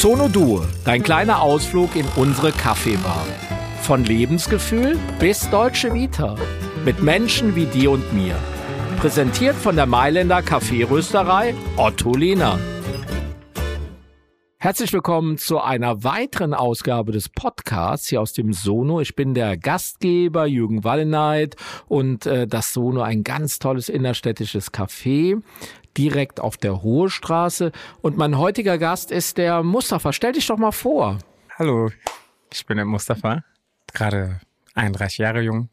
Sono dein kleiner Ausflug in unsere Kaffeebar. Von Lebensgefühl bis deutsche Vita. Mit Menschen wie dir und mir. Präsentiert von der Mailänder Kaffeerösterei Otto Lehner. Herzlich willkommen zu einer weiteren Ausgabe des Podcasts hier aus dem Sono. Ich bin der Gastgeber Jürgen Walleneit und äh, das Sono ein ganz tolles innerstädtisches Café direkt auf der Hohe Straße. Und mein heutiger Gast ist der Mustafa. Stell dich doch mal vor. Hallo, ich bin der Mustafa, gerade 31 Jahre jung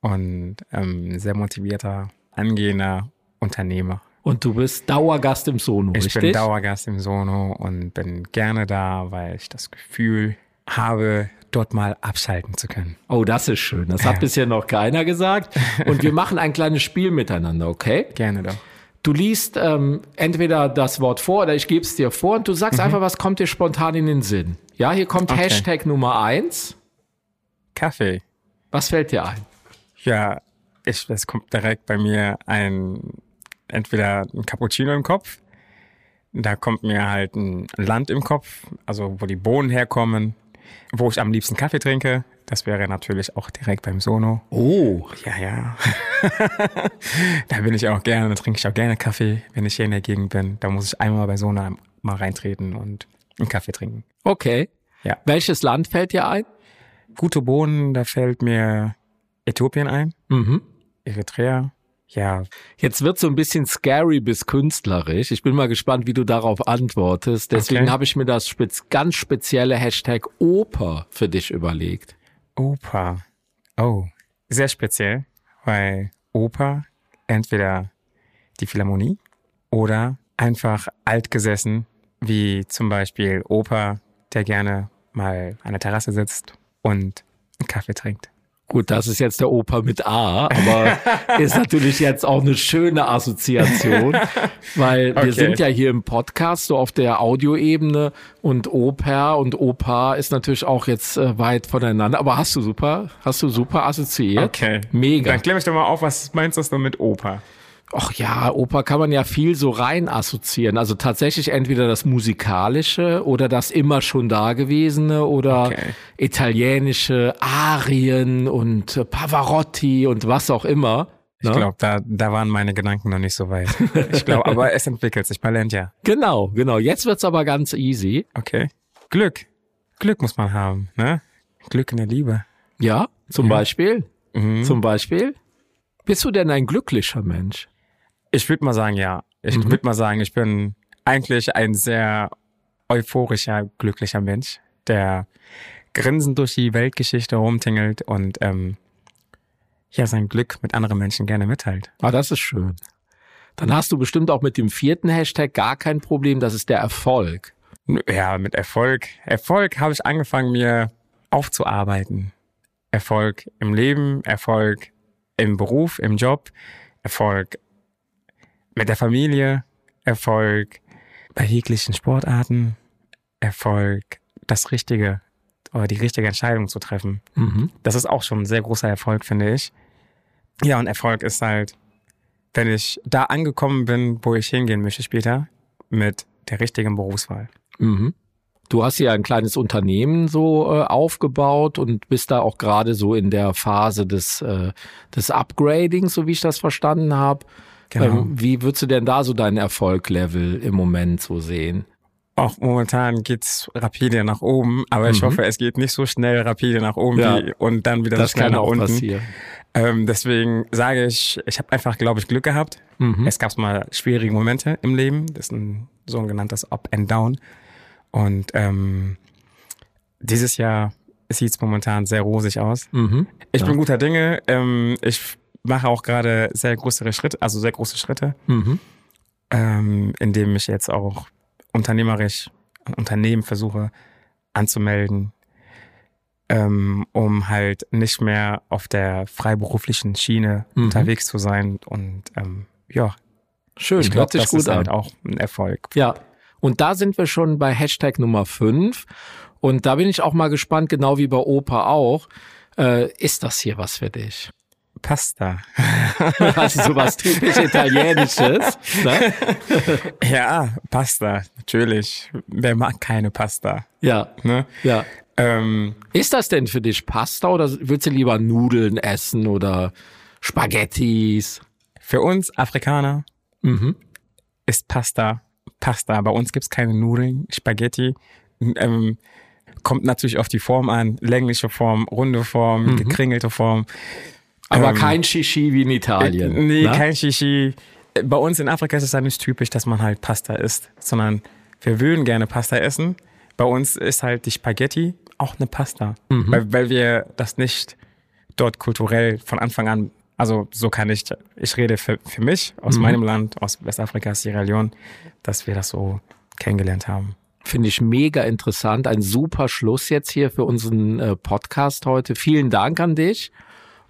und ähm, sehr motivierter, angehender Unternehmer. Und du bist Dauergast im Sono, ich richtig? bin Dauergast im Sono und bin gerne da, weil ich das Gefühl habe, dort mal abschalten zu können. Oh, das ist schön. Das hat bisher noch keiner gesagt. Und wir machen ein kleines Spiel miteinander, okay? Gerne doch. Du liest ähm, entweder das Wort vor oder ich gebe es dir vor und du sagst einfach, was kommt dir spontan in den Sinn. Ja, hier kommt Okay. Hashtag Nummer eins. Kaffee. Was fällt dir ein? Ja, ich, es kommt direkt bei mir ein, entweder ein Cappuccino im Kopf, da kommt mir halt ein Land im Kopf, also wo die Bohnen herkommen, wo ich am liebsten Kaffee trinke. Das wäre natürlich auch direkt beim Sono. Oh, Ja, ja. da bin ich auch gerne, da trinke ich auch gerne Kaffee, wenn ich hier in der Gegend bin. Da muss ich einmal bei Sono mal reintreten und einen Kaffee trinken. okay. Ja. Welches Land fällt dir ein? Gute Bohnen, da fällt mir Äthiopien ein, Mhm. Eritrea. Ja, Jetzt wird so ein bisschen scary bis künstlerisch. Ich bin mal gespannt, wie du darauf antwortest. Deswegen Okay. habe ich mir das spez ganz spezielle Hashtag Oper für dich überlegt. Oper. Oh, sehr speziell, weil Oper entweder die Philharmonie oder einfach altgesessen, wie zum Beispiel Opa, der gerne mal an der Terrasse sitzt und einen Kaffee trinkt. Gut, das ist jetzt der Oper mit A, aber ist natürlich jetzt auch eine schöne Assoziation, weil wir Okay. sind ja hier im Podcast so auf der Audioebene und Oper und Opa ist natürlich auch jetzt äh, weit voneinander. Aber hast du super, hast du super assoziiert? Mega. Dann klär mich doch mal auf, was meinst du denn mit Oper? Ach ja, Oper kann man ja viel so rein assoziieren. Also tatsächlich entweder das Musikalische oder das immer schon Dagewesene oder Okay. italienische Arien und Pavarotti und was auch immer. Ich Ne? glaube, da, da waren meine Gedanken noch nicht so weit. Ich glaube, aber es entwickelt sich. Man lernt ja. Genau, genau. Jetzt wird's aber ganz easy. Okay. Glück. Glück muss man haben, ne? Glück in der Liebe. Ja, zum Beispiel. Mhm. Zum Beispiel. Bist du denn ein glücklicher Mensch? Ich würde mal sagen, ja. Ich Mhm. würde mal sagen, ich bin eigentlich ein sehr euphorischer, glücklicher Mensch, der grinsend durch die Weltgeschichte rumtingelt und ähm, ja sein Glück mit anderen Menschen gerne mitteilt. Ah, das ist schön. Dann hast du bestimmt auch mit dem vierten Hashtag gar kein Problem. Das ist der Erfolg. Ja, mit Erfolg. Erfolg habe ich angefangen, mir aufzuarbeiten. Erfolg im Leben, Erfolg im Beruf, im Job, Erfolg mit der Familie, Erfolg bei jeglichen Sportarten, Erfolg, das Richtige oder die richtige Entscheidung zu treffen. Mhm. Das ist auch schon ein sehr großer Erfolg, finde ich. Ja, und Erfolg ist halt, wenn ich da angekommen bin, wo ich hingehen möchte später, mit der richtigen Berufswahl. Mhm. Du hast ja ein kleines Unternehmen so äh, aufgebaut und bist da auch gerade so in der Phase des, äh, des Upgradings, so wie ich das verstanden habe. Genau. Ähm, wie würdest du denn da so deinen Erfolglevel im Moment so sehen? Auch momentan geht's rapide nach oben, aber ich Mhm. hoffe, es geht nicht so schnell rapide nach oben Ja. wie, und dann wieder Das so schnell nach unten. passieren. Ähm, deswegen sage ich, ich habe einfach, glaube ich, Glück gehabt. Mhm. Es gab mal schwierige Momente im Leben. Das ist ein sogenanntes Up and Down. Und ähm, dieses Jahr sieht's momentan sehr rosig aus. Mhm. Ich Ja. bin guter Dinge. Ähm, ich mache auch gerade sehr große Schritte, also sehr große Schritte, Mhm. ähm, indem ich jetzt auch unternehmerisch ein Unternehmen versuche anzumelden, ähm, um halt nicht mehr auf der freiberuflichen Schiene Mhm. unterwegs zu sein. Und ähm, ja, Schön, ich glaube, hört sich das gut ist an. halt auch ein Erfolg. Ja, und da sind wir schon bei Hashtag Nummer 5. Und da bin ich auch mal gespannt, genau wie bei Opa auch. Äh, ist das hier was für dich? Pasta. Also sowas typisch Italienisches. Ne? Ja, Pasta, natürlich. Wer mag keine Pasta? Ja, Ne? ja. Ähm, Ist das denn für dich Pasta oder willst du lieber Nudeln essen oder Spaghettis? für uns Afrikaner Mhm. ist Pasta Pasta. Bei uns gibt's keine Nudeln, Spaghetti. Ähm, kommt natürlich auf die Form an. Längliche Form, runde Form, gekringelte Form. Aber Ähm, kein Shishi wie in Italien. Äh, Nee, ne? kein Shishi. Äh, Bei uns in Afrika ist es ja nicht typisch, dass man halt Pasta isst, sondern wir würden gerne Pasta essen. Bei uns ist halt die Spaghetti auch eine Pasta, Mhm. weil, weil wir das nicht dort kulturell von Anfang an, also so kann ich, ich rede für, für mich aus Mhm. meinem Land, aus Westafrika, Sierra Leone, dass wir das so kennengelernt haben. Finde ich mega interessant. Ein super Schluss jetzt hier für unseren äh, Podcast heute. Vielen Dank an dich.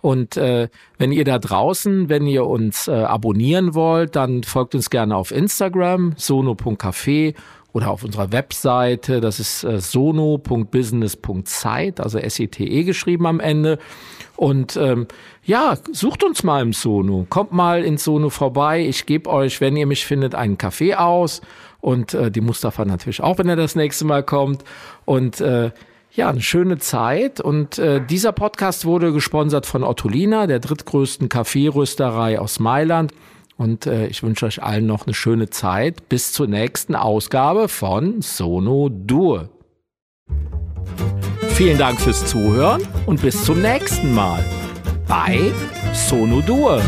Und äh, wenn ihr da draußen, wenn ihr uns äh, abonnieren wollt, dann folgt uns gerne auf Instagram, sono.café oder auf unserer Webseite, das ist äh, sono.business.zeit, also S-E-T-E geschrieben am Ende. Und ähm, ja, sucht uns mal im Sono. Kommt mal ins Sono vorbei. Ich gebe euch, wenn ihr mich findet, einen Kaffee aus. Und äh, die Mustafa natürlich auch, wenn er das nächste Mal kommt. Und äh, ja, eine schöne Zeit. Und äh, dieser Podcast wurde gesponsert von Ottolina, der drittgrößten Kaffeerösterei aus Mailand. Und äh, ich wünsche euch allen noch eine schöne Zeit. Bis zur nächsten Ausgabe von Sono Dur. Vielen Dank fürs Zuhören und bis zum nächsten Mal bei Sono Dur.